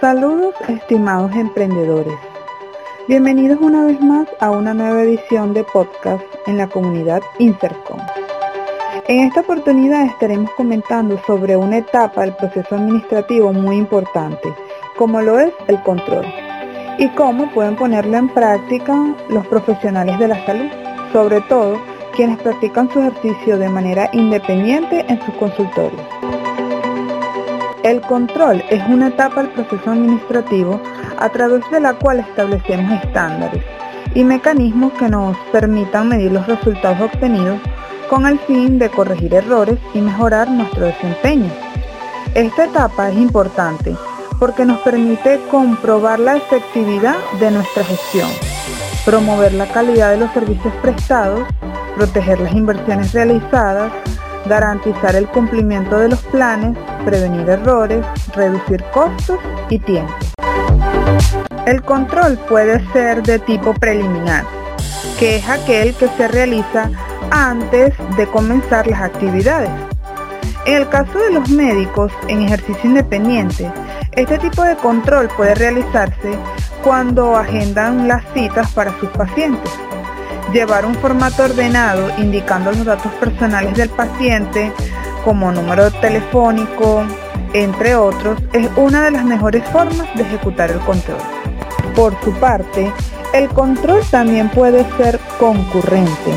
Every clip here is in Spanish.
Saludos estimados emprendedores. Bienvenidos una vez más a una nueva edición de podcast en la comunidad Insercom. En esta oportunidad estaremos comentando sobre una etapa del proceso administrativo muy importante, como lo es el control, y cómo pueden ponerlo en práctica los profesionales de la salud, sobre todo quienes practican su ejercicio de manera independiente en sus consultorios. El control es una etapa del proceso administrativo a través de la cual establecemos estándares y mecanismos que nos permitan medir los resultados obtenidos con el fin de corregir errores y mejorar nuestro desempeño. Esta etapa es importante porque nos permite comprobar la efectividad de nuestra gestión, promover la calidad de los servicios prestados, proteger las inversiones realizadas, garantizar el cumplimiento de los planes, prevenir errores, reducir costos y tiempo. El control puede ser de tipo preliminar, que es aquel que se realiza antes de comenzar las actividades. En el caso de los médicos en ejercicio independiente, este tipo de control puede realizarse cuando agendan las citas para sus pacientes. Llevar un formato ordenado indicando los datos personales del paciente, como número telefónico, entre otros, es una de las mejores formas de ejecutar el control. Por su parte, el control también puede ser concurrente,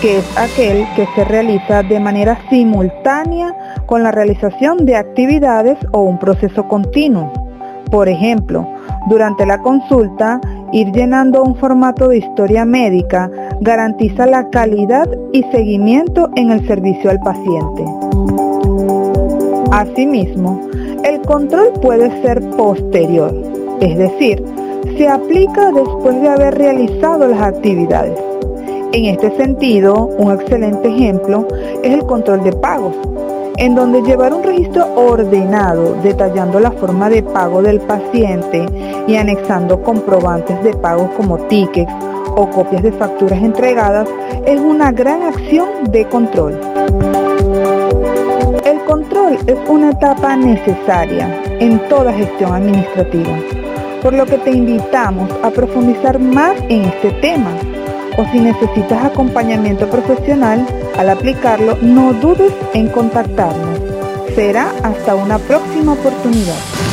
que es aquel que se realiza de manera simultánea con la realización de actividades o un proceso continuo. Por ejemplo, durante la consulta, ir llenando un formato de historia médica garantiza la calidad y seguimiento en el servicio al paciente. Asimismo, el control puede ser posterior, es decir, se aplica después de haber realizado las actividades. En este sentido, un excelente ejemplo es el control de pagos, en donde llevar un registro ordenado detallando la forma de pago del paciente y anexando comprobantes de pago como tickets o copias de facturas entregadas es una gran acción de control control es una etapa necesaria en toda gestión administrativa, por lo que te invitamos a profundizar más en este tema. O si necesitas acompañamiento profesional al aplicarlo, no dudes en contactarnos. Será hasta una próxima oportunidad.